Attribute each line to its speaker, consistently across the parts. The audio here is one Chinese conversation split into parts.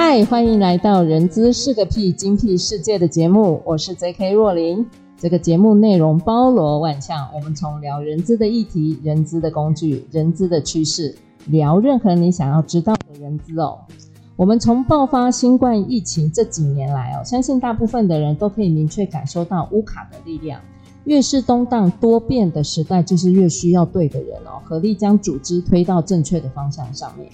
Speaker 1: 嗨，欢迎来到《人资是个屁，精辟世界》的节目，我是 J.K. 若琳。这个节目内容包罗万象，我们从聊人资的议题、人资的工具、人资的趋势，聊任何你想要知道的人资哦。我们从爆发新冠疫情这几年来哦，相信大部分的人都可以明确感受到乌卡的力量。越是动荡多变的时代，就是越需要对的人哦，合力将组织推到正确的方向上面。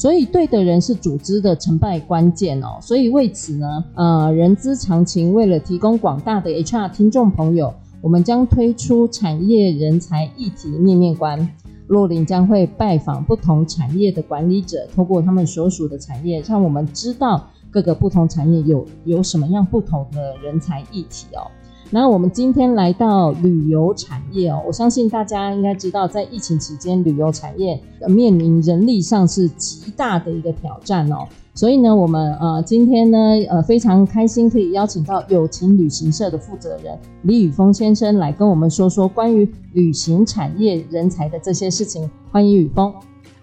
Speaker 1: 所以，对的人是组织的成败关键哦。所以为此呢，呃，人资常情为了提供广大的 HR 听众朋友，我们将推出产业人才议题面面观。若羚将会拜访不同产业的管理者，透过他们所属的产业，让我们知道各个不同产业有有什么样不同的人才议题哦。那我们今天来到旅游产业哦，我相信大家应该知道，在疫情期间，旅游产业面临人力上是极大的一个挑战哦。所以呢，我们呃今天呢呃非常开心可以邀请到友情旅行社的负责人李宇峰先生来跟我们说说关于旅行产业人才的这些事情。欢迎宇峰。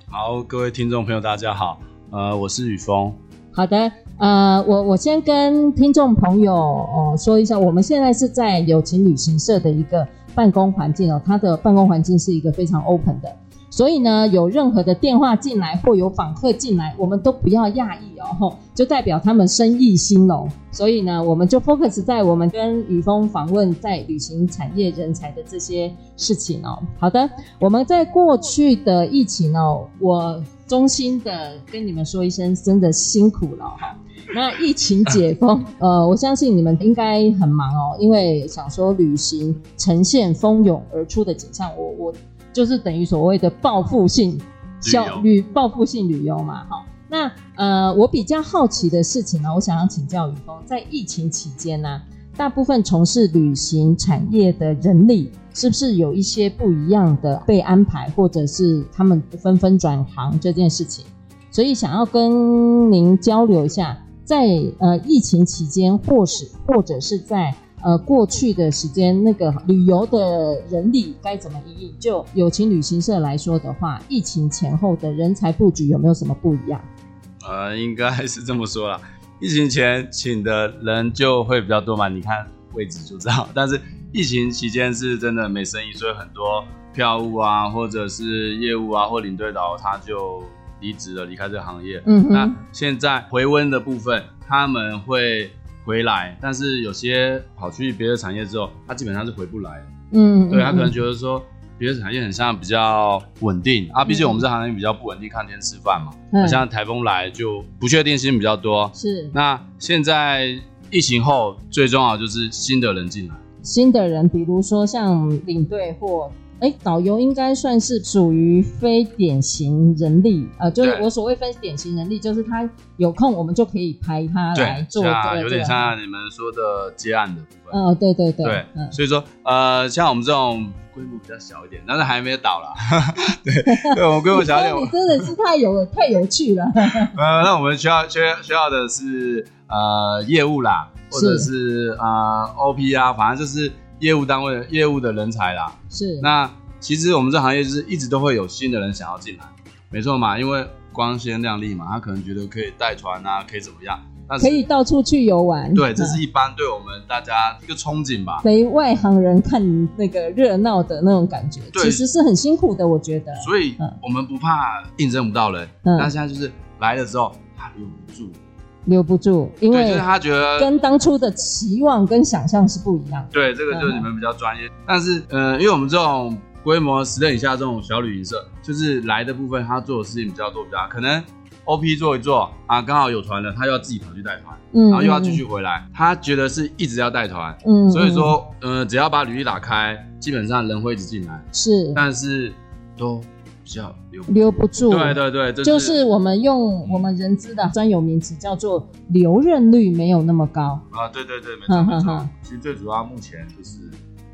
Speaker 2: 好，各位听众朋友，大家好，呃，我是宇峰。
Speaker 1: 好的，呃，我我先跟听众朋友哦说一下，我们现在是在友情旅行社的一个办公环境哦，它的办公环境是一个非常 open 的，所以呢，有任何的电话进来或有访客进来，我们都不要讶异哦，就代表他们生意兴隆，所以呢，我们就 focus 在我们跟宇峰访问在旅行产业人才的这些事情哦。好的，我们在过去的疫情哦，我。衷心的跟你们说一声，真的辛苦了哈。那疫情解封，呃，我相信你们应该很忙哦，因为想说旅行呈现蜂拥而出的景象，我我就是等于所谓的报复性小旅报复性旅游嘛，哈。那呃，我比较好奇的事情呢，我想要请教宇峰，在疫情期间呢，大部分从事旅行产业的人力。是不是有一些不一样的被安排，或者是他们纷纷转行这件事情？所以想要跟您交流一下，在呃疫情期间，或是或者是在呃过去的时间，那个旅游的人力该怎么？就友情旅行社来说的话，疫情前后的人才布局有没有什么不一样？
Speaker 2: 呃，应该是这么说啦，疫情前请的人就会比较多嘛，你看位置就知道，但是。疫情期间是真的没生意，所以很多票务啊，或者是业务啊，或领队导他就离职了，离开这个行业。嗯，那现在回温的部分，他们会回来，但是有些跑去别的产业之后，他基本上是回不来。嗯，对，他可能觉得说别的产业很像比较稳定啊，毕竟我们这行业比较不稳定，看天吃饭嘛。嗯，像台风来就不确定性比较多。是，那现在疫情后最重要就是新的人进来。
Speaker 1: 新的人，比如说像领队或哎导游，应该算是属于非典型人力，呃，就是我所谓非典型人力，就是他有空我们就可以排他来做这个，
Speaker 2: 有点像你们说的接案的部分。
Speaker 1: 嗯、呃，对对对，
Speaker 2: 对，嗯、所以说呃，像我们这种规模比较小一点，但是还没有倒了，对，对我们规模小一点，
Speaker 1: 你真的是太有太有趣了。
Speaker 2: 呃，那我们需要需要需要的是呃业务啦。或者是啊、呃、OP 啊，反正就是业务单位的业务的人才啦。是。那其实我们这行业就是一直都会有新的人想要进来，没错嘛，因为光鲜亮丽嘛，他可能觉得可以带团啊，可以怎么样？但是
Speaker 1: 可以到处去游玩。
Speaker 2: 对，这是一般对我们大家 一个憧憬吧。
Speaker 1: 陪外行人看那个热闹的那种感觉，对，其实是很辛苦的，我觉得。
Speaker 2: 所以我们不怕应征不到人，嗯，但现在就是来了之后他留不住。
Speaker 1: 留不住，因为
Speaker 2: 就是他觉得
Speaker 1: 跟当初的期望跟想象是不一样的。
Speaker 2: 对，这个就是你们比较专业。但是，呃，因为我们这种规模十人以下这种小旅行社，就是来的部分他做的事情比较多，比较可能 OP 做一做啊，刚好有团了，他又要自己跑去带团，嗯，然后又要继续回来，他觉得是一直要带团，嗯，所以说，呃，只要把履历打开，基本上人会一直进来，是，但是都比较留
Speaker 1: 留不住。
Speaker 2: 对对对，
Speaker 1: 就是、就是我们用我们人资的专有名词叫做留任率没有那么高
Speaker 2: 啊。对对对，没错没错。其实最主要目前就是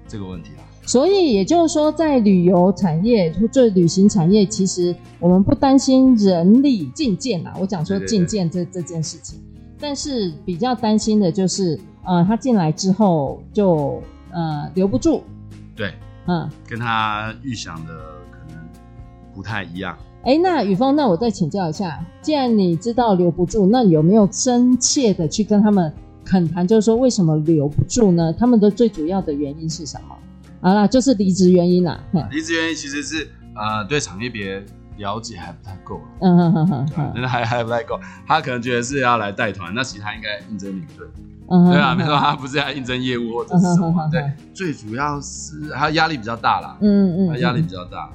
Speaker 2: 这个问题啊。
Speaker 1: 所以也就是说，在旅游产业或者旅行产业，其实我们不担心人力进件啊。我讲说进件这这件事情，但是比较担心的就是，呃，他进来之后就呃留不住。
Speaker 2: 对，嗯，跟他预想的不太一样。
Speaker 1: 哎，那宇峰，那我再请教一下，既然你知道留不住，那你有没有真切的去跟他们恳谈，就是说为什么留不住呢？他们的最主要的原因是什么？好啦，就是离职原因啦。
Speaker 2: 离职原因其实是呃，对产业别了解还不太够。
Speaker 1: 嗯哼哼哼，
Speaker 2: 真的还还不太够。他可能觉得是要来带团，那其实他应该应征领队。嗯，对啊，没错，他不是要应征业务或者是什么。对，最主要是他压力比较大啦。嗯嗯，他压力比较大。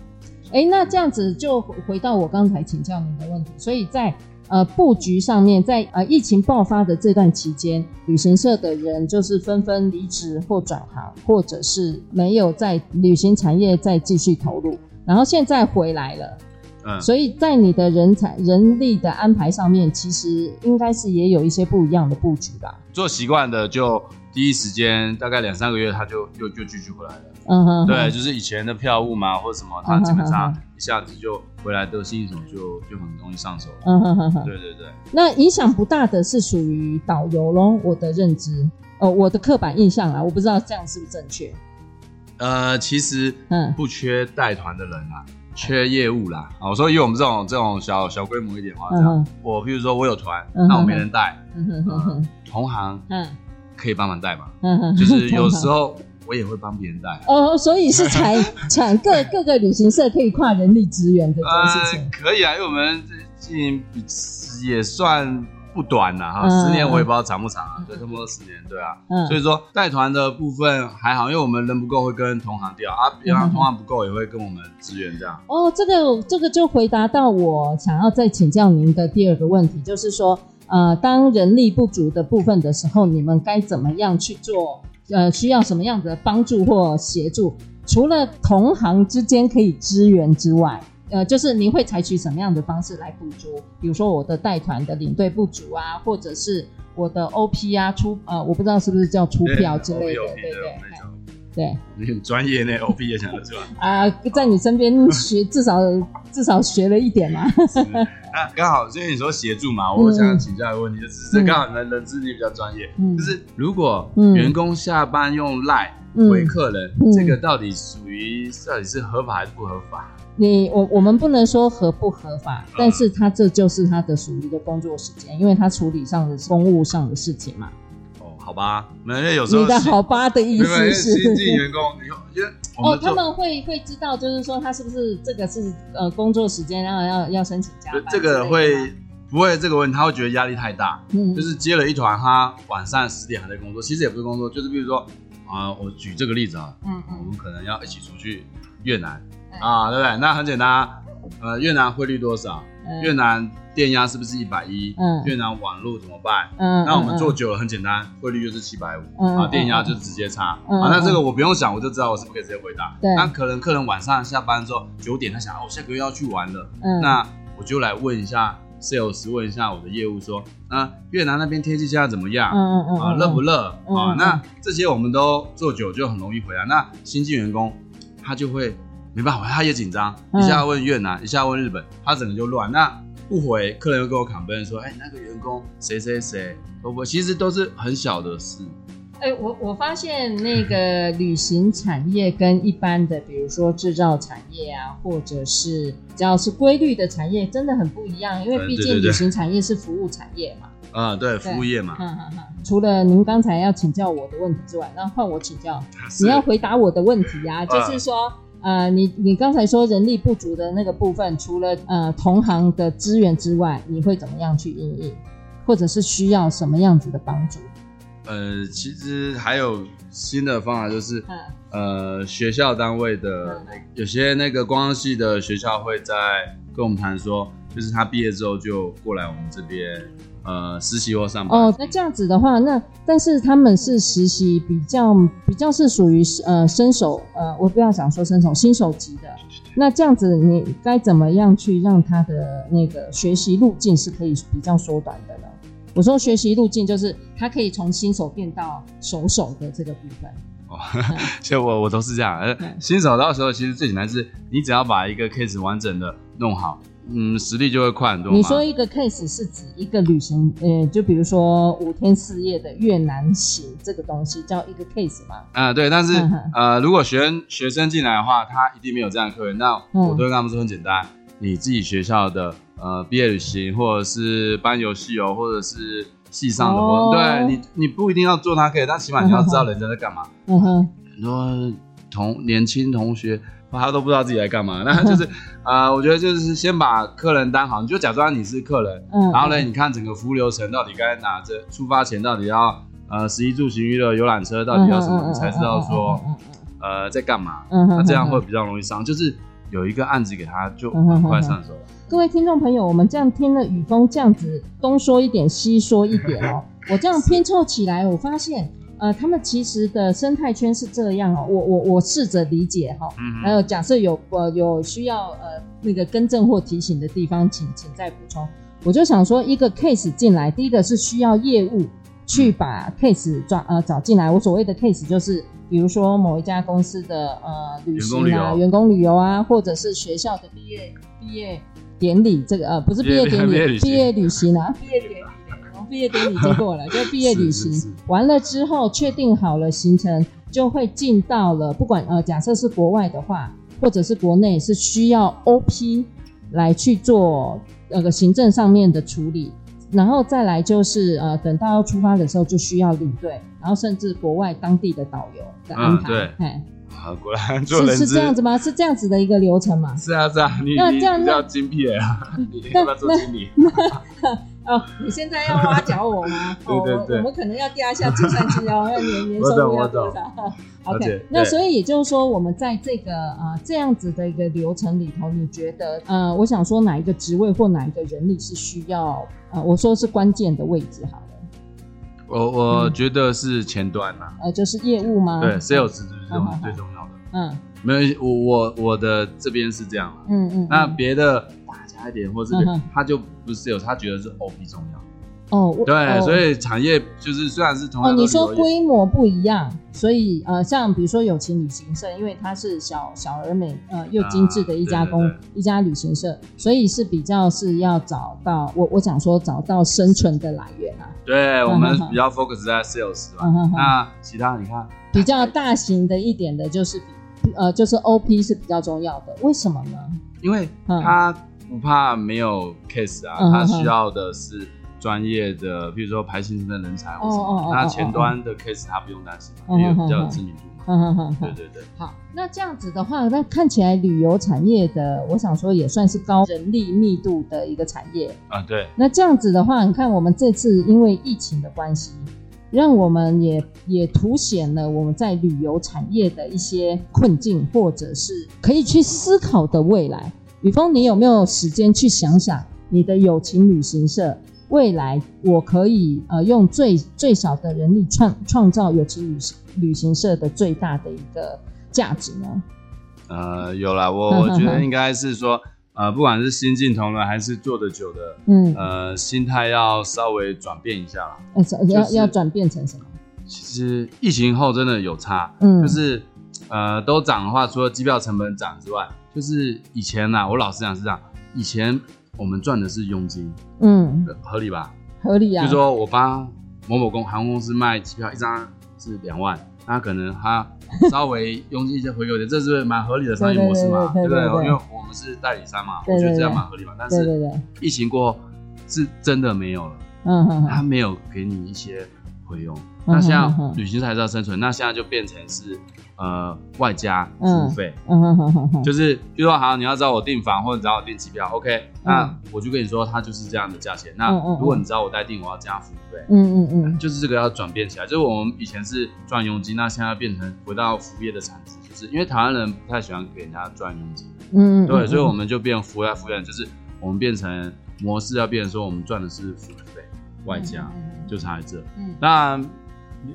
Speaker 1: 哎，那这样子就回到我刚才请教您的问题，所以在。呃，布局上面，在呃疫情爆发的这段期间，旅行社的人就是纷纷离职或转行，或者是没有在旅行产业再继续投入，然后现在回来了。嗯，所以在你的人才人力的安排上面，其实应该是也有一些不一样的布局吧。
Speaker 2: 做习惯的就。第一时间大概两三个月，他就又就继续回来了。嗯哼，对，就是以前的票务嘛，或者什么，他基本上一下子就回来的新手就就很容易上手。嗯哼哼哼，对对对。
Speaker 1: 那影响不大的是属于导游咯，我的认知，哦，我的刻板印象啊，我不知道这样是不是正确。
Speaker 2: 呃，其实嗯，不缺带团的人啊，缺业务啦。啊，我说以我们这种这种小小规模一点的话，这样，我譬如说我有团，那我没人带，同行，嗯。可以帮忙带嘛？嗯，就是有时候我也会帮别人带
Speaker 1: 哦，所以是产产 各各个旅行社可以跨人力资源的这件事情，
Speaker 2: 呃，可以啊，因为我们最近也算不短了哈，十年我也不知道长不长啊，对，差不多十年，对啊，嗯，所以说带团的部分还好，因为我们人不够会跟同行调啊，比方同行不够也会跟我们支援这样。
Speaker 1: 哦，这个这个就回答到我想要再请教您的第二个问题，就是说。呃，当人力不足的部分的时候，你们该怎么样去做？呃，需要什么样的帮助或协助？除了同行之间可以支援之外，呃，就是你会采取什么样的方式来补足？比如说我的带团的领队不足啊，或者是我的 OP 啊出呃，我不知道是不是叫出票之类的，对对对。对，
Speaker 2: 你很专业呢，OP 也讲得出来
Speaker 1: 啊，在你身边学，至少至少学了一点嘛。
Speaker 2: 啊，刚好，因为你说协助嘛，我想请教一个问题，就是刚好人资力比较专业，就是如果员工下班用 LINE 回客人，这个到底属于到底是合法还是不合法？
Speaker 1: 你我我们不能说合不合法，但是他这就是他的属于的工作时间，因为他处理上的公务上的事情嘛。
Speaker 2: 好吧，没有，有时候
Speaker 1: 你的好吧的意思是
Speaker 2: 新进员工，因为
Speaker 1: 哦，他们会会知道，就是说他是不是这个是呃工作时间，然后要要申请加班。
Speaker 2: 这个会不会这个问题？他会觉得压力太大，嗯，就是接了一团，他晚上十点还在工作，其实也不是工作，就是比如说啊，我举这个例子啊，嗯嗯，我们可能要一起出去越南啊，对不对？那很简单，呃，越南汇率多少？越南电压是不是一百一？嗯，越南网络怎么办？嗯，那我们做久了很简单，汇率就是七百五，啊，电压就直接差。啊，那这个我不用想，我就知道我是不是可以直接回答。对，那可能客人晚上下班之后九点，他想我下个月要去玩了，嗯，那我就来问一下 sales，问一下我的业务说，啊，越南那边天气现在怎么样？嗯嗯嗯，啊，热不热？啊，那这些我们都做久就很容易回答。那新进员工他就会。没办法，他也紧张，一下问越南，嗯、一下问日本，他整个就乱。那不回，客人又跟我 complain 说：“哎、欸，那个员工谁谁谁会不会？”其实都是很小的事。
Speaker 1: 哎、欸，我我发现那个旅行产业跟一般的，比如说制造产业啊，或者是只要是规律的产业，真的很不一样。因为毕竟旅行产业是服务产业嘛。
Speaker 2: 啊、嗯，对，服务业嘛。
Speaker 1: 嗯嗯嗯。除了您刚才要请教我的问题之外，那换我请教，你要回答我的问题啊，就是说。呃，你你刚才说人力不足的那个部分，除了呃同行的资源之外，你会怎么样去应应，或者是需要什么样子的帮助？
Speaker 2: 呃，其实还有新的方法，就是、嗯、呃学校单位的、嗯、有些那个观光系的学校会在跟我们谈说，就是他毕业之后就过来我们这边呃实习或上班。
Speaker 1: 哦，那这样子的话，那但是他们是实习比较比较是属于呃新手呃，我不要想说新手新手级的。那这样子你该怎么样去让他的那个学习路径是可以比较缩短的呢？我说学习路径就是他可以从新手变到熟手的这个部分。哦，
Speaker 2: 其实我我都是这样，呃，新手到时候其实最简单是，你只要把一个 case 完整的弄好，嗯，实力就会快很多。
Speaker 1: 你说一个 case 是指一个旅行，呃，就比如说五天四夜的越南行这个东西叫一个 case 吗？
Speaker 2: 啊、呃，对，但是呃，如果学生学生进来的话，他一定没有这样的客人，那我都会跟他们说很简单，你自己学校的呃毕业旅行，或者是班游戏游，或者是。系上的活动，对你，你不一定要做他可以，但起码你要知道人家在干嘛。嗯哼，很多同年轻同学，他都不知道自己在干嘛。那就是，呃，我觉得就是先把客人当好，你就假装你是客人。嗯。然后呢，你看整个服务流程到底该拿着，出发前到底要呃，食衣住行娱乐游览车到底要什么，你才知道说，呃，在干嘛。嗯。那这样会比较容易上，就是有一个案子给他，就很快上手了。
Speaker 1: 各位听众朋友，我们这样听了雨峰这样子东说一点西说一点哦，我这样拼凑起来，我发现呃，他们其实的生态圈是这样哦，我我我试着理解哈，还有假设有呃有需要呃那个更正或提醒的地方，请请再补充。我就想说，一个 case 进来，第一个是需要业务去把 case 抓呃找进来。我所谓的 case 就是，比如说某一家公司的呃旅行啊，员工旅游啊，或者是学校的毕业毕业。典礼这个呃不是毕业典礼，毕业旅行啊，毕业典毕业典礼就过了，就 毕业旅行完了之后确定好了行程，就会进到了不管呃假设是国外的话，或者是国内是需要 OP 来去做那个行政上面的处理，然后再来就是呃等到要出发的时候就需要领队，然后甚至国外当地的导游的安排，嗯、对。
Speaker 2: 啊，果然做人
Speaker 1: 是是这样子吗？是这样子的一个流程吗？
Speaker 2: 是啊，是啊，你那这样比较精辟啊，你要不要做经理？
Speaker 1: 哦，你现在要挖角我吗？
Speaker 2: 对对对，
Speaker 1: 我们可能要调 一下计算机哦，要年年收入要多少？OK，那所以也就是说，我们在这个呃这样子的一个流程里头，你觉得呃，我想说哪一个职位或哪一个人力是需要呃，我说是关键的位置好了。
Speaker 2: 我我觉得是前端呐，
Speaker 1: 呃，就是业务吗？
Speaker 2: 对，sales 是我们最重要的。嗯，没有，我我我的这边是这样。嗯嗯。那别的大一点，或是他就不是 sales，他觉得是 OP 重要。哦，对，所以产业就是虽然是同样，哦，你说
Speaker 1: 规模不一样，所以呃，像比如说友情旅行社，因为它是小小而美呃又精致的一家公一家旅行社，所以是比较是要找到我我想说找到生存的来源啊。
Speaker 2: 对，我们比较 focus 在 sales 嘛。那其他你看
Speaker 1: 比较大型的一点的就是比呃就是 OP 是比较重要的，为什么呢？
Speaker 2: 因为他不怕没有 case 啊，他需要的是。专业的，比如说排行程的人才，哦哦，那前端的 case 他不用担心，因为比较有知名度嘛。嗯嗯嗯，对对对。
Speaker 1: 好，那这样子的话，那看起来旅游产业的，我想说也算是高人力密度的一个产业
Speaker 2: 啊。对。
Speaker 1: 那这样子的话，你看我们这次因为疫情的关系，让我们也也凸显了我们在旅游产业的一些困境，或者是可以去思考的未来。宇峰，你有没有时间去想想你的友情旅行社？未来我可以呃用最最少的人力创创造友情旅行旅行社的最大的一个价值呢？
Speaker 2: 呃，有啦，我 我觉得应该是说呃，不管是新进同仁还是做的久的，嗯呃，心态要稍微转变一下啦。
Speaker 1: 呃，要、就是、要转变成什么？
Speaker 2: 其实疫情后真的有差，嗯，就是呃都涨的话，除了机票成本涨之外，就是以前呐，我老实讲是这样，以前。我们赚的是佣金，嗯，合理吧？
Speaker 1: 合理啊。
Speaker 2: 就说我帮某某公航空公司卖机票，一张是两万，那可能他稍微佣金一些回给我点，这是蛮合理的商业模式嘛，对不对？因为我们是代理商嘛，我觉得这样蛮合理嘛。但是疫情过后是真的没有了，嗯，他没有给你一些回佣。那现在旅行社还是要生存，那现在就变成是呃外加服务费，嗯嗯嗯嗯，就是比如说好，你要找我订房或者找我订机票，OK，那我就跟你说，它就是这样的价钱。那如果你找我代订，我要加服务费，嗯嗯嗯，就是这个要转变起来，就是我们以前是赚佣金，那现在变成回到服务业的产值，就是因为台湾人不太喜欢给人家赚佣金，嗯嗯，对，所以我们就变服务业服务员，就是我们变成模式要变成说，我们赚的是服务费外加，就差在这。嗯，那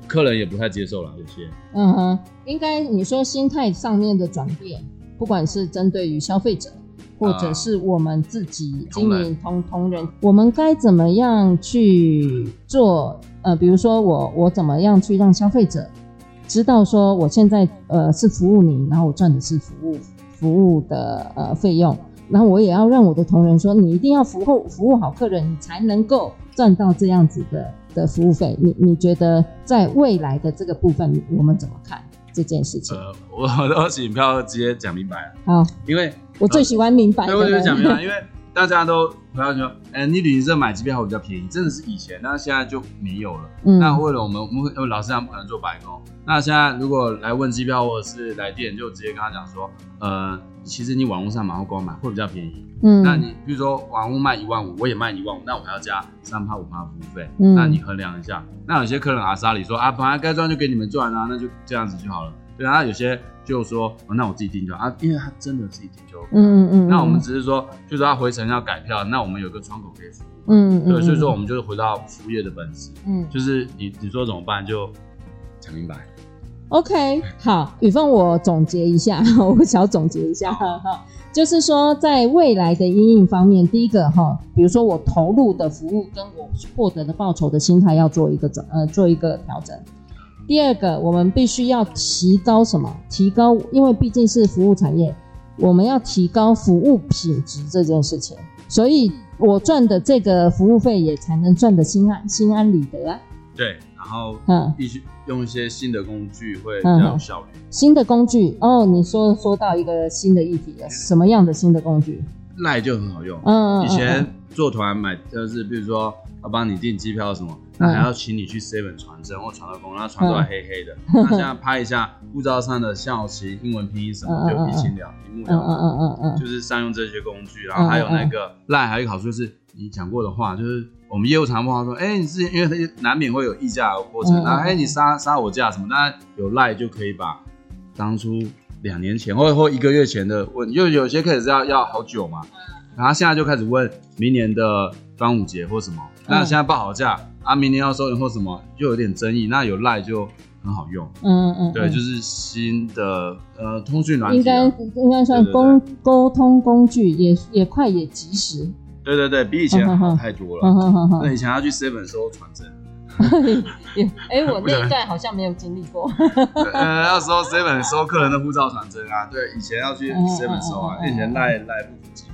Speaker 2: 客人也不太接受了，有些。
Speaker 1: 嗯哼，应该你说心态上面的转变，不管是针对于消费者，或者是我们自己经营同同仁，我们该怎么样去做？呃，比如说我我怎么样去让消费者知道说我现在呃是服务你，然后我赚的是服务服务的呃费用，然后我也要让我的同仁说，你一定要服务服务好客人，你才能够赚到这样子的的服务费。你你觉得在未来的这个部分，我们怎么看这件事情？
Speaker 2: 呃，我都请票直接讲明白了。
Speaker 1: 好，
Speaker 2: 因为
Speaker 1: 我最喜欢明白的。
Speaker 2: 对，我就讲明白，因为。大家都不要说，哎、欸，你旅行社买机票会比较便宜，真的是以前，那现在就没有了。嗯，那为了我们，我们老实讲不可能做白工。那现在如果来问机票或者是来电，就直接跟他讲说，呃，其实你网络上马后光买会比较便宜。嗯，那你比如说网络卖一万五，我也卖一万五，那我还要加三趴五趴服务费。嗯，那你衡量一下。那有些客人阿莎里说啊，本来该赚就给你们赚啊，那就这样子就好了。对啊，有些。就说、哦，那我自己订就好啊，因为他真的自己订就好。嗯嗯嗯。那我们只是说，就是他回程要改票，那我们有个窗口可以服务。嗯嗯。对，所以说我们就是回到服务业的本质。嗯。就是你你说怎么办，就讲明白。
Speaker 1: OK，好，宇峰，我总结一下，我想总结一下哈，就是说在未来的因应方面，第一个哈，比如说我投入的服务跟我获得的报酬的心态要做一个转呃做一个调整。第二个，我们必须要提高什么？提高，因为毕竟是服务产业，我们要提高服务品质这件事情。所以，我赚的这个服务费也才能赚得心安、心安理得啊。
Speaker 2: 对，然后嗯，必须用一些新的工具会比较有效率。
Speaker 1: 新的工具哦，你说说到一个新的议题了，什么样的新的工具？
Speaker 2: 赖就很好用。嗯，以前做团买就是，比如说要帮你订机票什么。那还要请你去 Seven 传真或传到公，然后传出来黑黑的。嗯、那现在拍一下护照上的校旗、英文拼音什么，就一清了，一目了然。嗯嗯嗯嗯，就是善用这些工具，然后还有那个 Line，还有一个好处就是你讲过的话，就是我们业务常碰到说，哎、欸，你是因为难免会有议价的过程，然后哎，你杀杀我价什么，那有 Line 就可以把当初两年前或或一个月前的问，因为有些客人是要要好久嘛，然后现在就开始问明年的端午节或什么，那现在报好价。啊，明年要收人或什么，就有点争议。那有赖就很好用，嗯嗯，嗯。对，就是新的呃通讯软体，应该
Speaker 1: 应该算沟沟通工具，也也快也及时。
Speaker 2: 对对对，比以前好太多了。那、以前要去 Seven 收传真，
Speaker 1: 哎、欸，我那一代好像没有经历过。
Speaker 2: 呃，要收 Seven 收客人的护照传真啊，对，以前要去 Seven 收啊，以前赖赖不普及。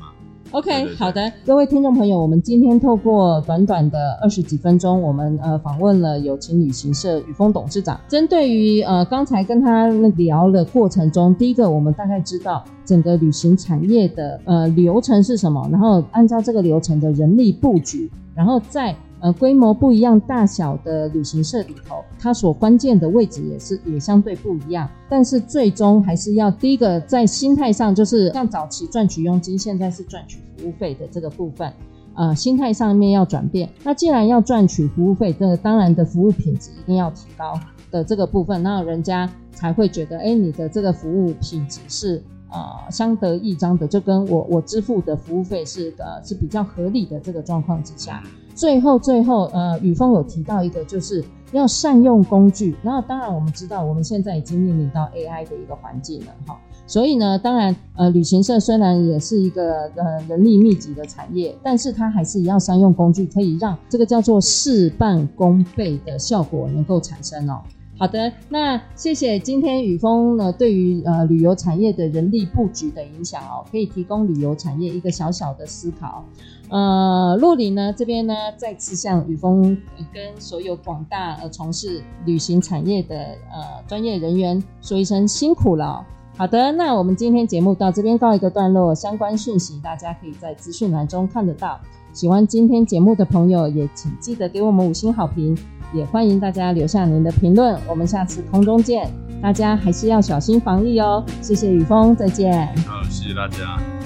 Speaker 1: OK，对对对，
Speaker 2: 好
Speaker 1: 的，各位听众朋友，我们今天透过短短的二十几分钟，我们呃访问了有情旅行社宇峰董事长。针对于呃刚才跟他聊的过程中，第一个我们大概知道整个旅行产业的呃流程是什么，然后按照这个流程的人力布局，然后在。呃，规模不一样、大小的旅行社里头，它所关键的位置也是也相对不一样。但是最终还是要第一个在心态上，就是像早期赚取佣金，现在是赚取服务费的这个部分，呃，心态上面要转变。那既然要赚取服务费，这当然的服务品质一定要提高的这个部分，那人家才会觉得，哎，你的这个服务品质是呃相得益彰的，就跟我我支付的服务费是呃是比较合理的这个状况之下。最后，最后，呃，宇峰有提到一个，就是要善用工具。然后，当然，我们知道我们现在已经面临到 AI 的一个环境了，哈。所以呢，当然，呃，旅行社虽然也是一个呃人力密集的产业，但是它还是一样善用工具，可以让这个叫做事半功倍的效果能够产生哦。好的，那谢谢今天宇峰呢对于呃旅游产业的人力布局的影响哦，可以提供旅游产业一个小小的思考。呃，洛里呢这边呢再次向宇峰跟所有广大呃从事旅行产业的呃专业人员说一声辛苦了。好的，那我们今天节目到这边告一个段落，相关讯息大家可以在资讯栏中看得到。喜欢今天节目的朋友也请记得给我们五星好评。也欢迎大家留下您的评论，我们下次空中见。大家还是要小心防疫哦。谢谢宇峰，再见。
Speaker 2: 好，谢谢大家。